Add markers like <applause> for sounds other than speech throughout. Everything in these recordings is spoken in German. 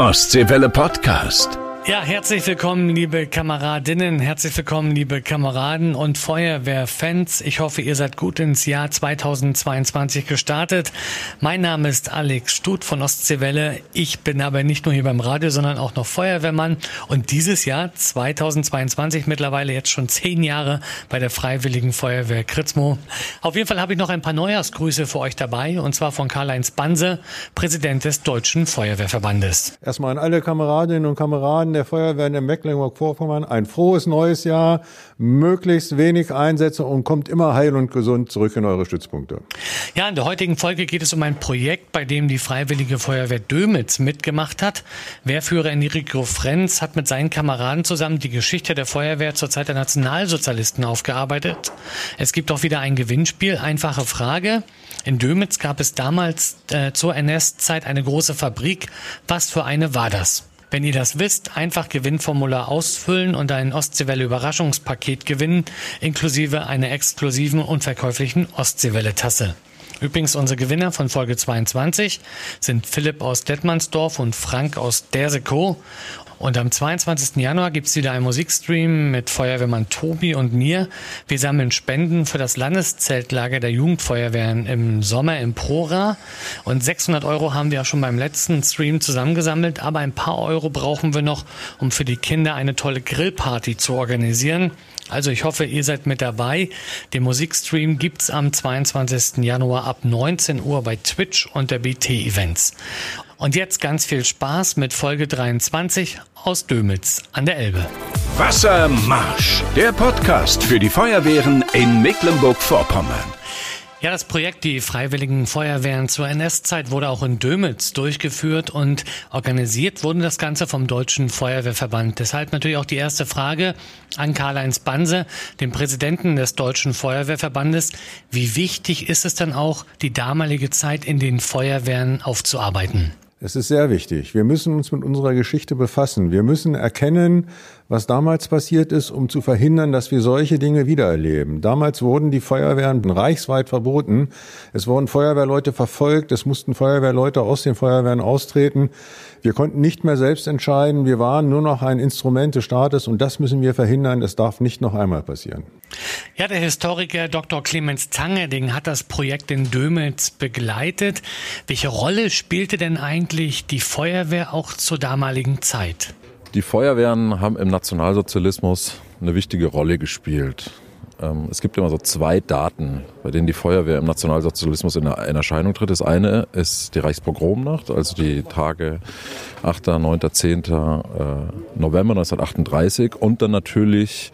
Ostseewelle Podcast. Ja, herzlich willkommen, liebe Kameradinnen, herzlich willkommen, liebe Kameraden und Feuerwehrfans. Ich hoffe, ihr seid gut ins Jahr 2022 gestartet. Mein Name ist Alex Stut von Ostseewelle. Ich bin aber nicht nur hier beim Radio, sondern auch noch Feuerwehrmann und dieses Jahr 2022 mittlerweile jetzt schon zehn Jahre bei der Freiwilligen Feuerwehr Kritzmo. Auf jeden Fall habe ich noch ein paar Neujahrsgrüße für euch dabei und zwar von Karl-Heinz Banse, Präsident des Deutschen Feuerwehrverbandes. Erstmal an alle Kameradinnen und Kameraden der Feuerwehren in Mecklenburg-Vorpommern ein frohes neues Jahr, möglichst wenig Einsätze und kommt immer heil und gesund zurück in eure Stützpunkte. Ja, in der heutigen Folge geht es um ein Projekt, bei dem die Freiwillige Feuerwehr Dömitz mitgemacht hat. Wehrführer Enrico Frenz hat mit seinen Kameraden zusammen die Geschichte der Feuerwehr zur Zeit der Nationalsozialisten aufgearbeitet. Es gibt auch wieder ein Gewinnspiel. Einfache Frage. In Dömitz gab es damals äh, zur NS-Zeit eine große Fabrik. Was für eine war das? Wenn ihr das wisst, einfach Gewinnformular ausfüllen und ein Ostseewelle Überraschungspaket gewinnen, inklusive einer exklusiven und verkäuflichen Ostseewelle Tasse. Übrigens, unsere Gewinner von Folge 22 sind Philipp aus Detmandsdorf und Frank aus Dersekow. Und am 22. Januar gibt's wieder einen Musikstream mit Feuerwehrmann Tobi und mir. Wir sammeln Spenden für das Landeszeltlager der Jugendfeuerwehren im Sommer im Prora. Und 600 Euro haben wir ja schon beim letzten Stream zusammengesammelt. Aber ein paar Euro brauchen wir noch, um für die Kinder eine tolle Grillparty zu organisieren. Also ich hoffe, ihr seid mit dabei. Den Musikstream gibt's am 22. Januar ab 19 Uhr bei Twitch und der BT Events. Und jetzt ganz viel Spaß mit Folge 23 aus Dömitz an der Elbe. Wassermarsch, der Podcast für die Feuerwehren in Mecklenburg-Vorpommern. Ja, das Projekt Die Freiwilligen Feuerwehren zur NS-Zeit wurde auch in Dömitz durchgeführt und organisiert wurde das Ganze vom Deutschen Feuerwehrverband. Deshalb natürlich auch die erste Frage an Karl-Heinz Banse, dem Präsidenten des Deutschen Feuerwehrverbandes. Wie wichtig ist es dann auch, die damalige Zeit in den Feuerwehren aufzuarbeiten? Es ist sehr wichtig. Wir müssen uns mit unserer Geschichte befassen. Wir müssen erkennen, was damals passiert ist, um zu verhindern, dass wir solche Dinge wiedererleben. Damals wurden die Feuerwehren reichsweit verboten. Es wurden Feuerwehrleute verfolgt. Es mussten Feuerwehrleute aus den Feuerwehren austreten. Wir konnten nicht mehr selbst entscheiden. Wir waren nur noch ein Instrument des Staates und das müssen wir verhindern. Es darf nicht noch einmal passieren. Ja, der Historiker Dr. Clemens Zangerding hat das Projekt in Dömitz begleitet. Welche Rolle spielte denn eigentlich die Feuerwehr auch zur damaligen Zeit? Die Feuerwehren haben im Nationalsozialismus eine wichtige Rolle gespielt. Ähm, es gibt immer so zwei Daten, bei denen die Feuerwehr im Nationalsozialismus in, Erscheinung tritt. Das eine ist die Reichspogromnacht, also die Tage 8., 9., 10. November 1938 und dann natürlich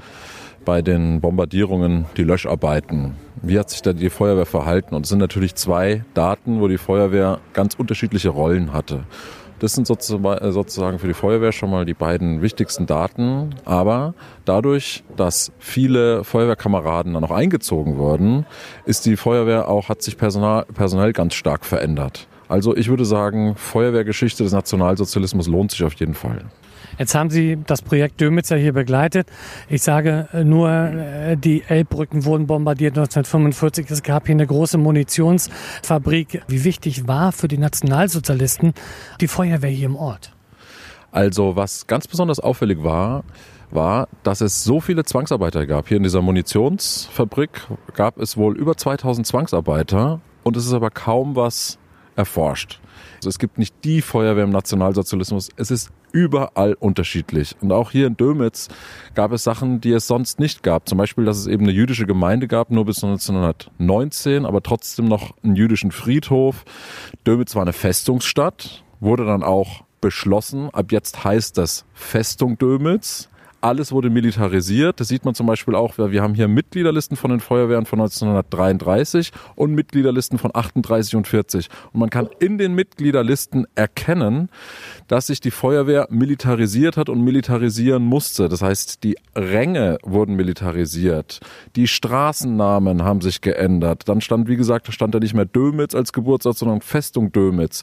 bei den Bombardierungen die Löscharbeiten. Wie hat sich da die Feuerwehr verhalten? Und es sind natürlich zwei Daten, wo die Feuerwehr ganz unterschiedliche Rollen hatte. Das sind äh, sozusagen für die Feuerwehr schon mal die beiden wichtigsten Daten. Aber dadurch, dass viele Feuerwehrkameraden dann noch eingezogen wurden, ist die Feuerwehr auch, hat sich personal, personell ganz stark verändert. Also ich würde sagen, Feuerwehrgeschichte des Nationalsozialismus lohnt sich auf jeden Fall. Jetzt haben Sie das Projekt Dömitzer hier begleitet. Ich sage nur, äh, die Elbbrücken wurden bombardiert 1945. Es gab hier eine große Munitionsfabrik. Wie wichtig war für die Nationalsozialisten die Feuerwehr hier im Ort? Also was ganz besonders auffällig war, war, dass es so viele Zwangsarbeiter gab. Hier in dieser Munitionsfabrik gab es wohl über 2000 Zwangsarbeiter und es ist aber kaum was erforscht. Also es gibt nicht die Feuerwehr im Nationalsozialismus. Es ist überall unterschiedlich. Und auch hier in Dömitz gab es Sachen, die es sonst nicht gab. Zum Beispiel, dass es eben eine jüdische Gemeinde gab, nur bis 1919, aber trotzdem noch einen jüdischen Friedhof. Dömitz war eine Festungsstadt, wurde dann auch beschlossen. Ab jetzt heißt das Festung Dömitz. Alles wurde militarisiert. Das sieht man zum Beispiel auch, wir haben hier Mitgliederlisten von den Feuerwehren von 1933 und Mitgliederlisten von 38 und 40. Und man kann in den Mitgliederlisten erkennen, dass sich die Feuerwehr militarisiert hat und militarisieren musste. Das heißt, die Ränge wurden militarisiert. Die Straßennamen haben sich geändert. Dann stand, wie gesagt, stand da nicht mehr Dömitz als Geburtsort, sondern Festung Dömitz.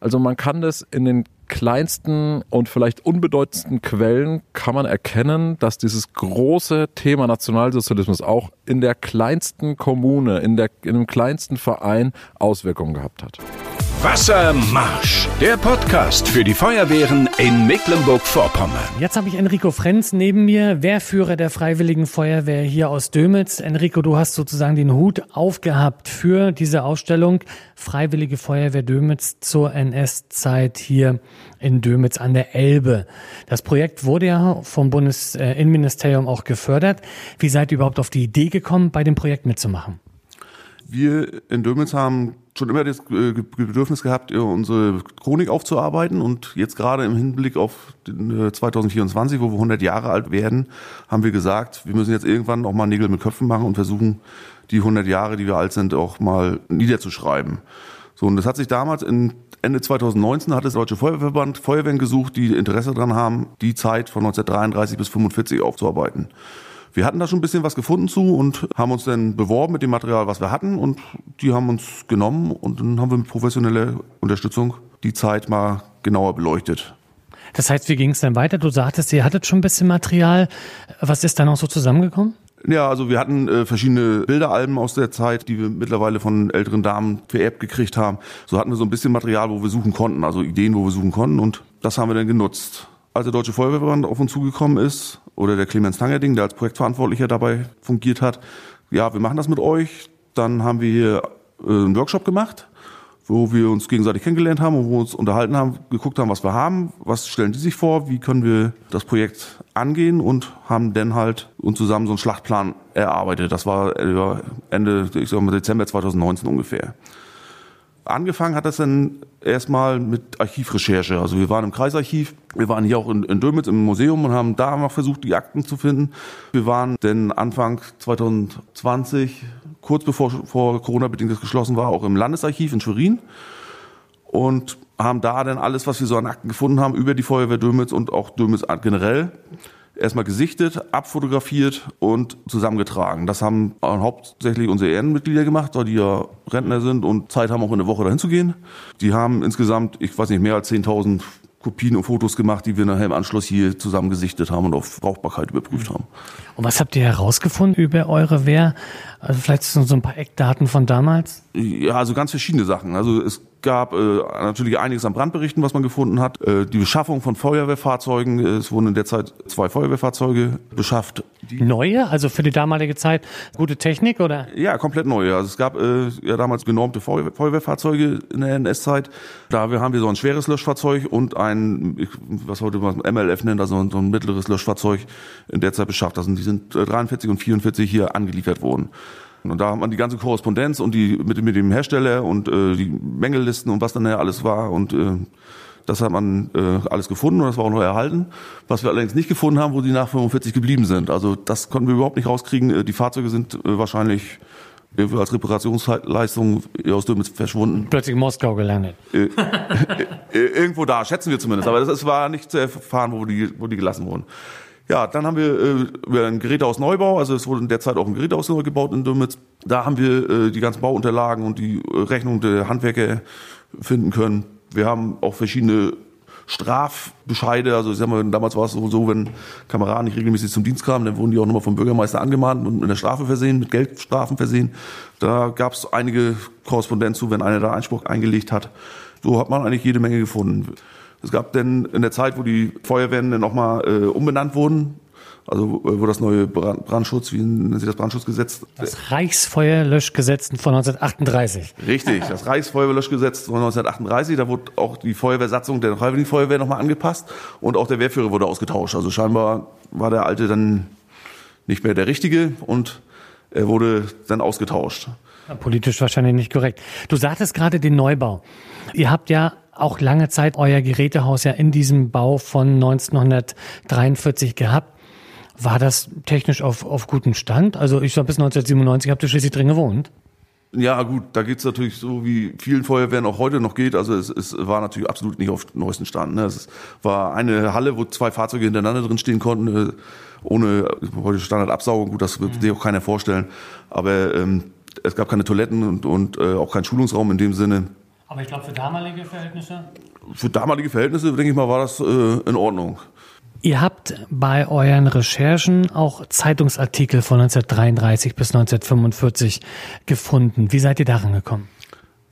Also man kann das in den kleinsten und vielleicht unbedeutendsten Quellen kann man erkennen, dass dieses große Thema Nationalsozialismus auch in der kleinsten Kommune, in, der, in dem kleinsten Verein Auswirkungen gehabt hat. Wassermarsch, der Podcast für die Feuerwehren in Mecklenburg-Vorpommern. Jetzt habe ich Enrico Frenz neben mir, Wehrführer der Freiwilligen Feuerwehr hier aus Dömitz. Enrico, du hast sozusagen den Hut aufgehabt für diese Ausstellung Freiwillige Feuerwehr Dömitz zur NS-Zeit hier in Dömitz an der Elbe. Das Projekt wurde ja vom Bundesinnenministerium auch gefördert. Wie seid ihr überhaupt auf die Idee gekommen, bei dem Projekt mitzumachen? Wir in Dömitz haben schon immer das äh, Bedürfnis gehabt, unsere Chronik aufzuarbeiten und jetzt gerade im Hinblick auf 2024, äh, wo wir 100 Jahre alt werden, haben wir gesagt, wir müssen jetzt irgendwann auch mal Nägel mit Köpfen machen und versuchen, die 100 Jahre, die wir alt sind, auch mal niederzuschreiben. So, und das hat sich damals in Ende 2019 hat das Deutsche Feuerwehrverband Feuerwehren gesucht, die Interesse daran haben, die Zeit von 1933 bis 45 aufzuarbeiten. Wir hatten da schon ein bisschen was gefunden zu und haben uns dann beworben mit dem Material, was wir hatten und die haben uns genommen und dann haben wir mit professioneller Unterstützung die Zeit mal genauer beleuchtet. Das heißt, wie ging es denn weiter? Du sagtest, ihr hattet schon ein bisschen Material. Was ist dann auch so zusammengekommen? Ja, also wir hatten äh, verschiedene Bilderalben aus der Zeit, die wir mittlerweile von älteren Damen vererbt gekriegt haben. So hatten wir so ein bisschen Material, wo wir suchen konnten, also Ideen, wo wir suchen konnten und das haben wir dann genutzt als der Deutsche Feuerwehrverband auf uns zugekommen ist, oder der Clemens Tangerding, der als Projektverantwortlicher dabei fungiert hat, ja, wir machen das mit euch. Dann haben wir hier äh, einen Workshop gemacht, wo wir uns gegenseitig kennengelernt haben und wo wir uns unterhalten haben, geguckt haben, was wir haben, was stellen die sich vor, wie können wir das Projekt angehen und haben dann halt uns zusammen so einen Schlachtplan erarbeitet. Das war Ende, ich sag mal, Dezember 2019 ungefähr. Angefangen hat das dann erstmal mit Archivrecherche. Also wir waren im Kreisarchiv, wir waren hier auch in, in Dömitz im Museum und haben da noch versucht, die Akten zu finden. Wir waren denn Anfang 2020, kurz bevor vor Corona-bedingt das geschlossen war, auch im Landesarchiv in Schwerin und haben da dann alles, was wir so an Akten gefunden haben, über die Feuerwehr Dömitz und auch Dömitz generell erstmal gesichtet, abfotografiert und zusammengetragen. Das haben hauptsächlich unsere Ehrenmitglieder gemacht, weil die ja Rentner sind und Zeit haben, auch in der Woche dahin zu gehen. Die haben insgesamt, ich weiß nicht, mehr als 10.000 Kopien und Fotos gemacht, die wir nachher im Anschluss hier zusammen gesichtet haben und auf Brauchbarkeit überprüft haben. Und was habt ihr herausgefunden über eure Wehr? Also vielleicht so ein paar Eckdaten von damals? Ja, also ganz verschiedene Sachen. Also es gab äh, natürlich einiges an Brandberichten, was man gefunden hat. Äh, die Beschaffung von Feuerwehrfahrzeugen. Es wurden in der Zeit zwei Feuerwehrfahrzeuge beschafft. neue, also für die damalige Zeit gute Technik oder? Ja, komplett neue. Also es gab äh, ja damals genormte Feuerwehr Feuerwehrfahrzeuge in der NS-Zeit. Da haben wir so ein schweres Löschfahrzeug und ein, was heute man MLF nennt, also so ein mittleres Löschfahrzeug in der Zeit beschafft. Also die sind 43 und 44 hier angeliefert worden. Und da hat man die ganze Korrespondenz und die mit, mit dem Hersteller und äh, die Mängellisten und was dann ja alles war und äh, das hat man äh, alles gefunden und das war auch noch erhalten. Was wir allerdings nicht gefunden haben, wo die nach 45 geblieben sind. Also das konnten wir überhaupt nicht rauskriegen. Äh, die Fahrzeuge sind äh, wahrscheinlich als Reparationsleistung aus Dömitz verschwunden. Plötzlich in Moskau gelandet. Äh, äh, irgendwo da, schätzen wir zumindest. Aber das, das war nicht zu erfahren, wo die, wo die gelassen wurden. Ja, dann haben wir äh, ein Gerätehaus Neubau, also es wurde in der Zeit auch ein Gerätehaus neu gebaut in Dürmitz. Da haben wir äh, die ganzen Bauunterlagen und die äh, Rechnung der Handwerker finden können. Wir haben auch verschiedene Strafbescheide, also ich sag mal, damals war es so, wenn Kameraden nicht regelmäßig zum Dienst kamen, dann wurden die auch nochmal vom Bürgermeister angemahnt und mit einer Strafe versehen, mit Geldstrafen versehen. Da gab es einige Korrespondenz zu, wenn einer da Einspruch eingelegt hat. So hat man eigentlich jede Menge gefunden. Es gab denn in der Zeit, wo die Feuerwehren dann nochmal äh, umbenannt wurden, also äh, wo das neue Brandschutz, wie nennt sich das Brandschutzgesetz? Das Reichsfeuerlöschgesetz von 1938. Richtig, das Reichsfeuerlöschgesetz von 1938, da wurde auch die Feuerwehrsatzung der Freiwilligen Feuerwehr nochmal angepasst und auch der Wehrführer wurde ausgetauscht. Also scheinbar war der alte dann nicht mehr der richtige und er wurde dann ausgetauscht. Politisch wahrscheinlich nicht korrekt. Du sagtest gerade den Neubau. Ihr habt ja auch lange Zeit euer Gerätehaus ja in diesem Bau von 1943 gehabt. War das technisch auf, auf gutem Stand? Also ich sag bis 1997 habt ihr schließlich drin gewohnt. Ja, gut, da geht's natürlich so, wie vielen Feuerwehren auch heute noch geht. Also es, es war natürlich absolut nicht auf neuesten Stand. Ne? Es war eine Halle, wo zwei Fahrzeuge hintereinander drin stehen konnten, äh, ohne heute Standardabsaugung. Gut, das wird mhm. sich auch keiner vorstellen. Aber ähm, es gab keine Toiletten und, und äh, auch keinen Schulungsraum in dem Sinne. Aber ich glaube, für damalige Verhältnisse? Für damalige Verhältnisse, denke ich mal, war das äh, in Ordnung. Ihr habt bei euren Recherchen auch Zeitungsartikel von 1933 bis 1945 gefunden. Wie seid ihr daran gekommen?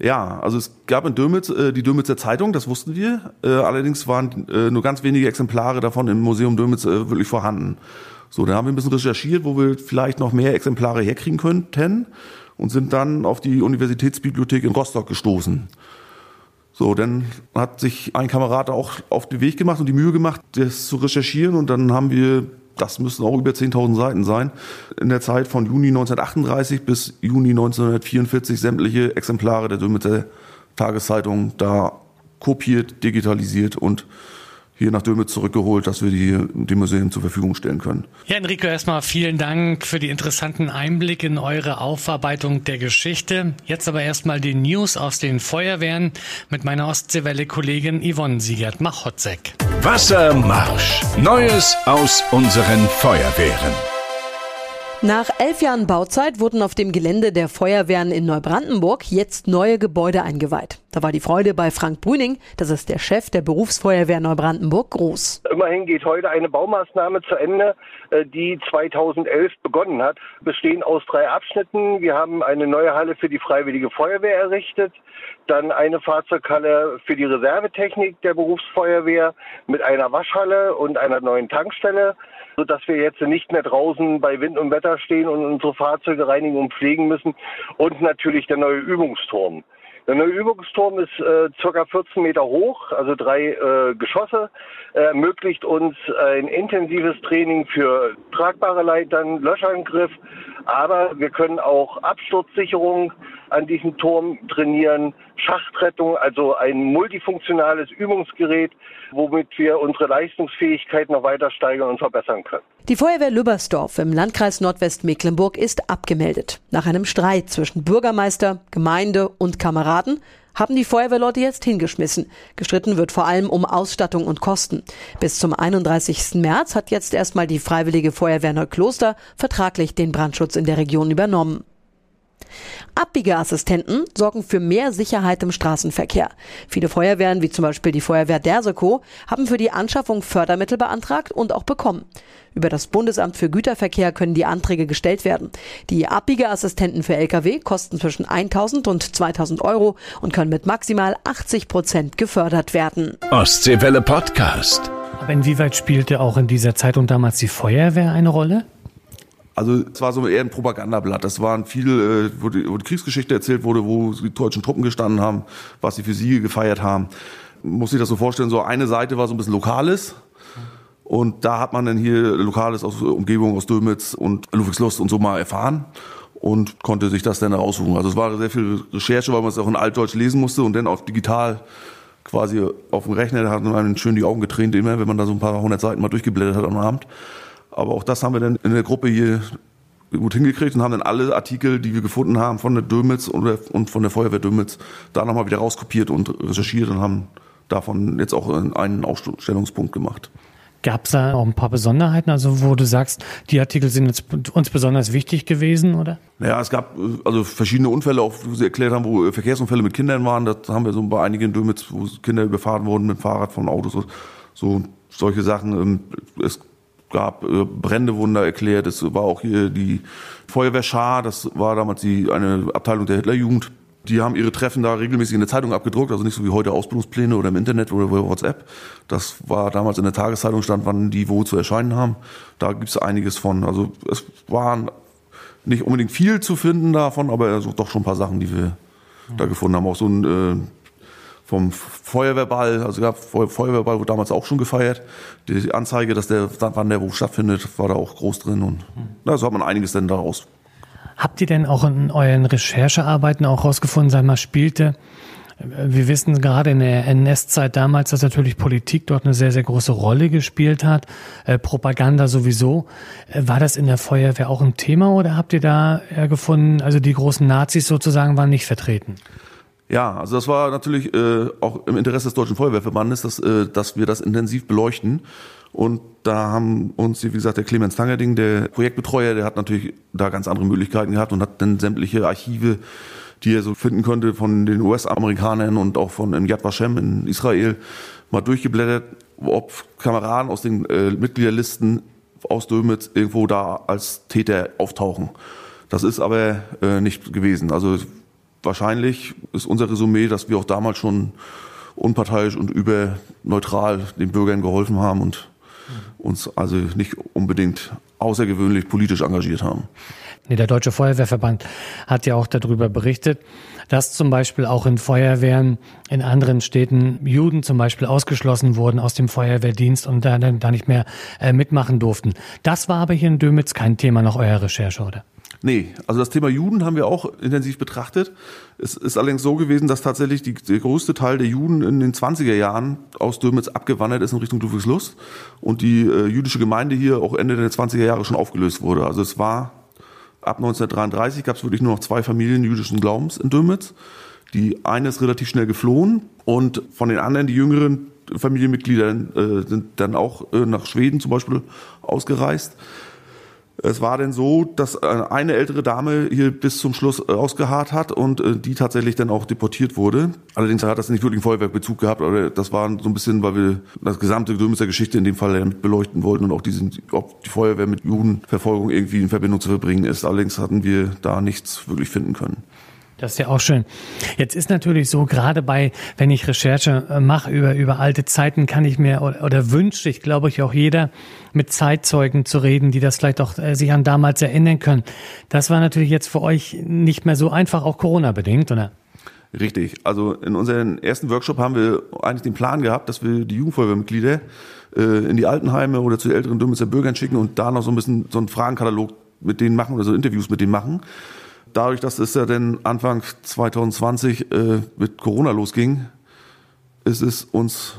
Ja, also es gab in Dömitz äh, die Dömitzer Zeitung, das wussten wir. Äh, allerdings waren äh, nur ganz wenige Exemplare davon im Museum Dömitz äh, wirklich vorhanden. So, da haben wir ein bisschen recherchiert, wo wir vielleicht noch mehr Exemplare herkriegen könnten und sind dann auf die Universitätsbibliothek in Rostock gestoßen. So, dann hat sich ein Kamerad auch auf den Weg gemacht und die Mühe gemacht, das zu recherchieren und dann haben wir das müssen auch über 10.000 Seiten sein, in der Zeit von Juni 1938 bis Juni 1944 sämtliche Exemplare der Dömitzer Tageszeitung da kopiert, digitalisiert und hier nach Dömitz zurückgeholt, dass wir die dem Museum zur Verfügung stellen können. Ja, Enrico, erstmal vielen Dank für die interessanten Einblicke in eure Aufarbeitung der Geschichte. Jetzt aber erstmal die News aus den Feuerwehren mit meiner Ostseewelle-Kollegin Yvonne Siegert-Machotzek. Wassermarsch. Neues aus unseren Feuerwehren. Nach elf Jahren Bauzeit wurden auf dem Gelände der Feuerwehren in Neubrandenburg jetzt neue Gebäude eingeweiht. Da war die Freude bei Frank Brüning, das ist der Chef der Berufsfeuerwehr Neubrandenburg, groß. Immerhin geht heute eine Baumaßnahme zu Ende, äh, die 2011 begonnen hat. Bestehen aus drei Abschnitten. Wir haben eine neue Halle für die Freiwillige Feuerwehr errichtet, dann eine Fahrzeughalle für die Reservetechnik der Berufsfeuerwehr mit einer Waschhalle und einer neuen Tankstelle sodass wir jetzt nicht mehr draußen bei Wind und Wetter stehen und unsere Fahrzeuge reinigen und pflegen müssen. Und natürlich der neue Übungsturm. Der neue Übungsturm ist äh, circa 14 Meter hoch, also drei äh, Geschosse, Er ermöglicht uns ein intensives Training für tragbare Leitern, Löschangriff, aber wir können auch Absturzsicherung an diesem Turm trainieren, Schachtrettung, also ein multifunktionales Übungsgerät, womit wir unsere Leistungsfähigkeit noch weiter steigern und verbessern können. Die Feuerwehr Lübbersdorf im Landkreis Nordwestmecklenburg ist abgemeldet. Nach einem Streit zwischen Bürgermeister, Gemeinde und Kameraden haben die Feuerwehrleute jetzt hingeschmissen. Gestritten wird vor allem um Ausstattung und Kosten. Bis zum 31. März hat jetzt erstmal die Freiwillige Feuerwehr Neukloster vertraglich den Brandschutz in der Region übernommen. Abbiegeassistenten sorgen für mehr Sicherheit im Straßenverkehr. Viele Feuerwehren, wie zum Beispiel die Feuerwehr Derseco, haben für die Anschaffung Fördermittel beantragt und auch bekommen. Über das Bundesamt für Güterverkehr können die Anträge gestellt werden. Die Abbiegeassistenten für Lkw kosten zwischen 1000 und 2000 Euro und können mit maximal 80 Prozent gefördert werden. Ostseewelle Podcast. Aber inwieweit spielte auch in dieser Zeit und damals die Feuerwehr eine Rolle? Also es war so eher ein Propagandablatt. Das waren viel, äh, wo die, wo die Kriegsgeschichte erzählt wurde, wo die deutschen Truppen gestanden haben, was sie für Siege gefeiert haben. Muss sich das so vorstellen, so eine Seite war so ein bisschen Lokales. Und da hat man dann hier Lokales aus Umgebung aus Dömitz und Ludwigslust und so mal erfahren und konnte sich das dann raussuchen. Also es war sehr viel Recherche, weil man es auch in Altdeutsch lesen musste und dann auf digital quasi auf dem Rechner, da hat man schön die Augen getränt immer, wenn man da so ein paar hundert Seiten mal durchgeblättert hat am Abend. Aber auch das haben wir dann in der Gruppe hier gut hingekriegt und haben dann alle Artikel, die wir gefunden haben von der Dömitz und von der Feuerwehr Dömitz, da nochmal wieder rauskopiert und recherchiert und haben davon jetzt auch einen Ausstellungspunkt gemacht. Gab es da auch ein paar Besonderheiten, also wo du sagst, die Artikel sind jetzt uns besonders wichtig gewesen, oder? Naja, es gab also verschiedene Unfälle, auch wo sie erklärt haben, wo Verkehrsunfälle mit Kindern waren. Das haben wir so bei einigen Dömitz, wo Kinder überfahren wurden mit dem Fahrrad von Autos, so, so solche Sachen. Ähm, es gab äh, Brände erklärt. Es war auch hier die Feuerwehrschar, das war damals die, eine Abteilung der Hitlerjugend. Die haben ihre Treffen da regelmäßig in der Zeitung abgedruckt, also nicht so wie heute Ausbildungspläne oder im Internet oder WhatsApp. Das war damals in der Tageszeitung stand, wann die wo zu erscheinen haben. Da gibt es einiges von. Also es waren nicht unbedingt viel zu finden davon, aber also doch schon ein paar Sachen, die wir da gefunden haben. Auch so ein äh, vom Feuerwehrball, also gab Feuerwehrball wurde damals auch schon gefeiert. Die Anzeige, dass der, wann der wo stattfindet, war da auch groß drin und da so hat man einiges denn daraus. Habt ihr denn auch in euren Recherchearbeiten auch rausgefunden, sag mal, spielte wir wissen gerade in der NS-Zeit damals, dass natürlich Politik dort eine sehr, sehr große Rolle gespielt hat, äh, Propaganda sowieso. Äh, war das in der Feuerwehr auch ein Thema oder habt ihr da äh, gefunden, also die großen Nazis sozusagen waren nicht vertreten? Ja, also das war natürlich äh, auch im Interesse des Deutschen Feuerwehrverbandes, dass, äh, dass wir das intensiv beleuchten. Und da haben uns, wie gesagt, der Clemens Tangerding, der Projektbetreuer, der hat natürlich da ganz andere Möglichkeiten gehabt und hat dann sämtliche Archive, die er so finden konnte, von den US-Amerikanern und auch von im Yad Vashem in Israel mal durchgeblättert, ob Kameraden aus den äh, Mitgliederlisten aus Dömitz irgendwo da als Täter auftauchen. Das ist aber äh, nicht gewesen. Also wahrscheinlich ist unser Resümee, dass wir auch damals schon unparteiisch und überneutral den Bürgern geholfen haben und uns also nicht unbedingt außergewöhnlich politisch engagiert haben. Nee, der Deutsche Feuerwehrverband hat ja auch darüber berichtet, dass zum Beispiel auch in Feuerwehren in anderen Städten Juden zum Beispiel ausgeschlossen wurden aus dem Feuerwehrdienst und da, da nicht mehr äh, mitmachen durften. Das war aber hier in Dömitz kein Thema nach eurer Recherche, oder? Nee, also das Thema Juden haben wir auch intensiv betrachtet. Es ist allerdings so gewesen, dass tatsächlich die, der größte Teil der Juden in den 20er Jahren aus Dömitz abgewandert ist in Richtung Ludwigslust und die äh, jüdische Gemeinde hier auch Ende der 20er Jahre schon aufgelöst wurde. Also es war ab 1933 gab es wirklich nur noch zwei Familien jüdischen Glaubens in Dömitz. Die eine ist relativ schnell geflohen und von den anderen, die jüngeren Familienmitglieder, äh, sind dann auch äh, nach Schweden zum Beispiel ausgereist. Es war denn so, dass äh, eine ältere Dame hier bis zum Schluss äh, ausgeharrt hat und äh, die tatsächlich dann auch deportiert wurde. Allerdings hat das nicht wirklich einen Feuerwerkbezug gehabt, aber das war so ein bisschen, weil wir das gesamte Dömitzer Geschichte in dem Fall mit beleuchten wollten und auch diesen, ob die Feuerwehr mit Judenverfolgung irgendwie in Verbindung zu verbringen ist. Allerdings hatten wir da nichts wirklich finden können. Das ist ja auch schön. Jetzt ist natürlich so, gerade bei, wenn ich Recherche äh, mache über, über alte Zeiten, kann ich mir oder, oder wünscht sich, glaube ich, auch jeder, mit Zeitzeugen zu reden, die das vielleicht auch äh, sich an damals erinnern können. Das war natürlich jetzt für euch nicht mehr so einfach, auch Corona-bedingt, oder? Richtig. Also in unserem ersten Workshop haben wir eigentlich den Plan gehabt, dass wir die Jugendfeuerwehrmitglieder äh, in die Altenheime oder zu älteren Dümmitzer Bürgern schicken und da noch so ein bisschen so einen Fragenkatalog mit denen machen oder so Interviews mit denen machen dadurch, dass es ja dann Anfang 2020 äh, mit Corona losging, ist es uns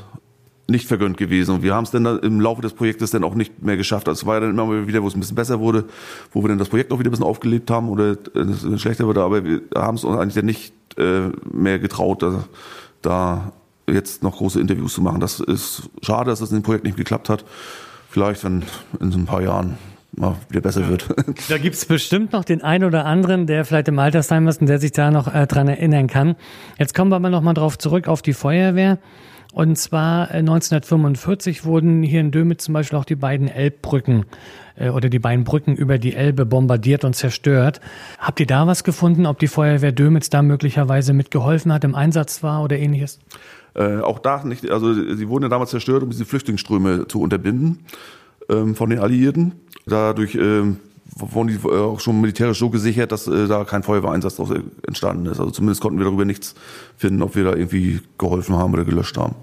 nicht vergönnt gewesen. Und wir haben es dann im Laufe des Projektes dann auch nicht mehr geschafft. Also es war ja dann immer wieder, wo es ein bisschen besser wurde, wo wir dann das Projekt auch wieder ein bisschen aufgelebt haben oder es schlechter wurde, aber wir haben es uns eigentlich dann nicht äh, mehr getraut, da, da jetzt noch große Interviews zu machen. Das ist schade, dass das in dem Projekt nicht geklappt hat. Vielleicht, wenn in so ein paar Jahren mal wieder besser wird. <laughs> Da gibt's bestimmt noch den einen oder anderen, der vielleicht im Altersheim ist und der sich da noch äh, dran erinnern kann. Jetzt kommen wir aber noch mal drauf zurück auf die Feuerwehr. Und zwar 1945 äh, wurden hier in Dömitz zum Beispiel auch die beiden Elbbrücken äh, oder die beiden Brücken über die Elbe bombardiert und zerstört. Habt ihr da was gefunden, ob die Feuerwehr Dömitz da möglicherweise mitgeholfen hat, im Einsatz war oder ähnliches? Äh, auch da nicht, also sie wurden ja damals zerstört, um diese Flüchtlingsströme zu unterbinden ähm, von den Alliierten. Dadurch ähm, wurden die äh, auch schon militärisch so gesichert, dass äh, da kein Feuerwehreinsatz daraus entstanden ist. Also zumindest konnten wir darüber nichts finden, ob wir da irgendwie geholfen haben oder gelöscht haben.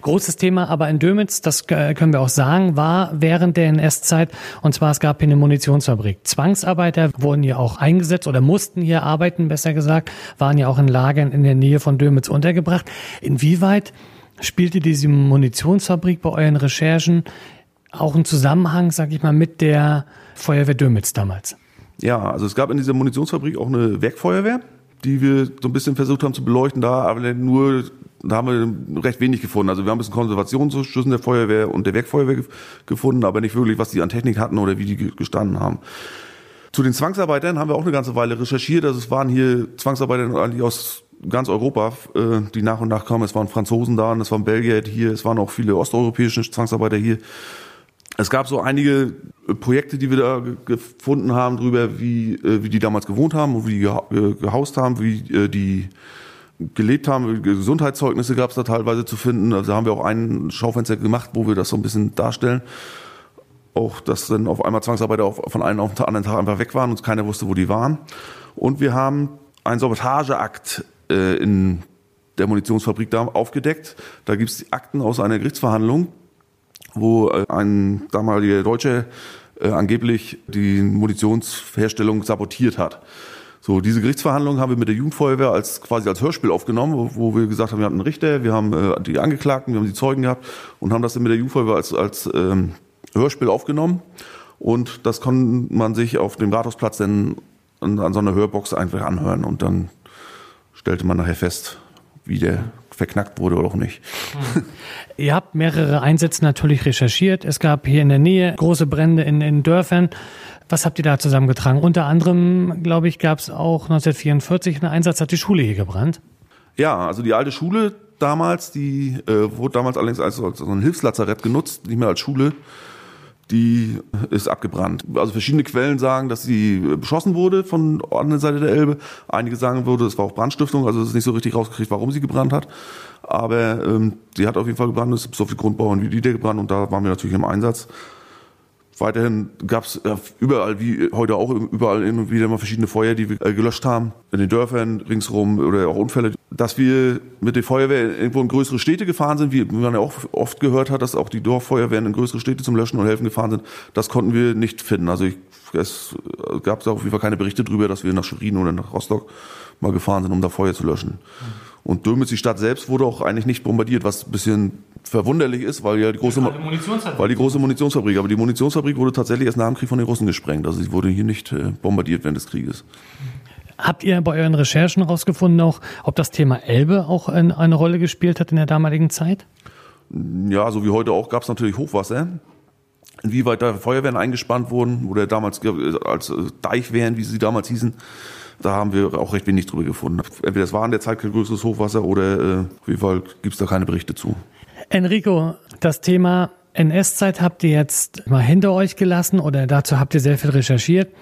Großes Thema aber in Dömitz, das äh, können wir auch sagen, war während der NS-Zeit, und zwar es gab hier eine Munitionsfabrik. Zwangsarbeiter wurden hier auch eingesetzt oder mussten hier arbeiten, besser gesagt, waren ja auch in Lagern in der Nähe von Dömitz untergebracht. Inwieweit spielte diese Munitionsfabrik bei euren Recherchen auch einen Zusammenhang, sag ich mal, mit der Feuerwehr Dömitz damals? Ja, also es gab in dieser Munitionsfabrik auch eine Werkfeuerwehr, die wir so ein bisschen versucht haben zu beleuchten, da aber nur, da haben wir recht wenig gefunden. Also wir haben ein bisschen Konservation zwischen der Feuerwehr und der Werkfeuerwehr gefunden, aber nicht wirklich, was die an Technik hatten oder wie die gestanden haben. Zu den Zwangsarbeitern haben wir auch eine ganze Weile recherchiert. Also es waren hier Zwangsarbeiter eigentlich aus ganz Europa, äh, die nach und nach kamen. Es waren Franzosen da, es waren Belgier hier, es waren auch viele osteuropäische Zwangsarbeiter hier. Es gab so einige äh, Projekte, die wir da gefunden haben, drüber, wie, äh, wie die damals gewohnt haben wie die gehaust haben, wie äh, die gelebt haben. Gesundheitszeugnisse gab es da teilweise zu finden. Also haben wir auch ein Schaufenster gemacht, wo wir das so ein bisschen darstellen. Auch, dass dann auf einmal Zwangsarbeiter auf, von einem auf den anderen Tag einfach weg waren und keiner wusste, wo die waren. Und wir haben einen Sabotageakt äh, in der Munitionsfabrik da aufgedeckt. Da gibt es Akten aus einer Gerichtsverhandlung, wo äh, ein damaliger Deutscher äh, angeblich die Munitionsherstellung sabotiert hat. So, diese Gerichtsverhandlungen haben wir mit der Jugendfeuerwehr als quasi als Hörspiel aufgenommen, wo, wir gesagt haben, wir hatten einen Richter, wir haben äh, die Angeklagten, wir haben die Zeugen gehabt und haben das dann mit der Jugendfeuerwehr als, als ähm, Hörspiel aufgenommen. Und das konnte man sich auf dem Rathausplatz dann an, an so einer Hörbox einfach anhören und dann stellte man nachher fest, wie der verknackt wurde oder auch nicht. Hm. <laughs> Ihr habt mehrere Einsätze natürlich recherchiert. Es gab hier in der Nähe große Brände in, in Dörfern. Was habt ihr da zusammengetragen? Unter anderem, glaube ich, gab es auch 1944 einen Einsatz, hat die Schule hier gebrannt. Ja, also die alte Schule damals, die äh, wurde damals allerdings als, als so ein Hilfslazarett genutzt, nicht mehr als Schule. Die ist abgebrannt. Also verschiedene Quellen sagen, dass sie beschossen wurde von der anderen Seite der Elbe. Einige sagen würde, es war auch Brandstiftung, also es ist nicht so richtig rausgekriegt, warum sie gebrannt hat. Aber ähm, sie hat auf jeden Fall gebrannt, es ist auf die Grundbauern wie die gebrannt und da waren wir natürlich im Einsatz. Weiterhin gab es äh, überall, wie heute auch, überall immer wieder mal verschiedene Feuer, die wir äh, gelöscht haben. In den Dörfern ringsherum oder auch Unfälle. Dass wir mit der Feuerwehr irgendwo in größere Städte gefahren sind, wie man ja auch oft gehört hat, dass auch die Dorffeuerwehren in größere Städte zum Löschen und Helfen gefahren sind, das konnten wir nicht finden. Also ich, es gab auf jeden Fall keine Berichte darüber, dass wir nach Schwerin oder nach Rostock mal gefahren sind, um da Feuer zu löschen. Und Dömitz, die Stadt selbst, wurde auch eigentlich nicht bombardiert, was ein bisschen verwunderlich ist, weil ja die große, weil die große Munitionsfabrik, aber die Munitionsfabrik wurde tatsächlich erst nach dem Krieg von den Russen gesprengt. Also sie wurde hier nicht äh, bombardiert während des Krieges. Habt ihr bei euren Recherchen herausgefunden, auch, ob das Thema Elbe auch eine Rolle gespielt hat in der damaligen Zeit? Ja, so wie heute auch, gab es natürlich Hochwasser. Inwieweit da Feuerwehren eingespannt wurden oder damals als Deichwehren, wie sie damals hießen, da haben wir auch recht wenig drüber gefunden. Entweder es war in der Zeit kein größeres Hochwasser oder äh, auf jeden Fall gibt es da keine Berichte zu. Enrico, das Thema NS-Zeit habt ihr jetzt mal hinter euch gelassen oder dazu habt ihr sehr viel recherchiert.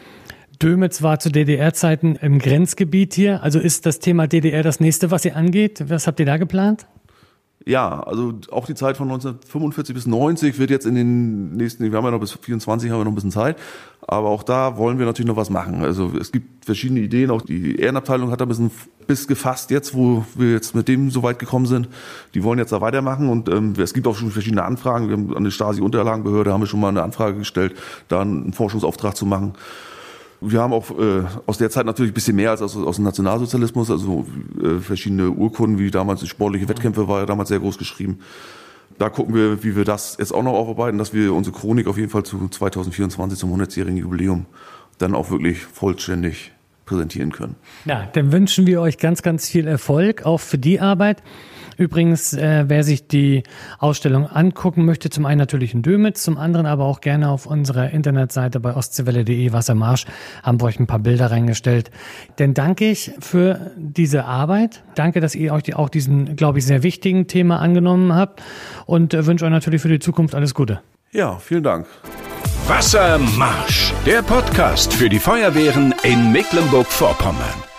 Dömitz war zu DDR-Zeiten im Grenzgebiet hier. Also ist das Thema DDR das nächste, was ihr angeht? Was habt ihr da geplant? Ja, also auch die Zeit von 1945 bis 90 wird jetzt in den nächsten, wir haben ja noch bis 24, haben wir noch ein bisschen Zeit, aber auch da wollen wir natürlich noch was machen. Also es gibt verschiedene Ideen, auch die Ehrenabteilung hat da ein bisschen Biss gefasst jetzt, wo wir jetzt mit dem so weit gekommen sind. Die wollen jetzt da weitermachen und ähm, es gibt auch schon verschiedene Anfragen. Wir haben an die Stasi-Unterlagenbehörde haben wir schon mal eine Anfrage gestellt, da einen Forschungsauftrag zu machen. Wir haben auch äh, aus der Zeit natürlich ein bisschen mehr als aus, aus dem Nationalsozialismus, also äh, verschiedene Urkunden, wie damals die sportliche Wettkämpfe war ja damals sehr groß geschrieben. Da gucken wir, wie wir das jetzt auch noch aufarbeiten, dass wir unsere Chronik auf jeden Fall zu 2024 zum 100-jährigen Jubiläum dann auch wirklich vollständig präsentieren können. Ja, dann wünschen wir euch ganz, ganz viel Erfolg auch für die Arbeit. Übrigens, äh, wer sich die Ausstellung angucken möchte, zum einen natürlich in Dömitz, zum anderen aber auch gerne auf unserer Internetseite bei ostseewelle.de Wassermarsch haben wir euch ein paar Bilder reingestellt. Denn danke ich für diese Arbeit. Danke, dass ihr euch auch diesen, glaube ich, sehr wichtigen Thema angenommen habt und äh, wünsche euch natürlich für die Zukunft alles Gute. Ja, vielen Dank. Wassermarsch, der Podcast für die Feuerwehren in Mecklenburg-Vorpommern.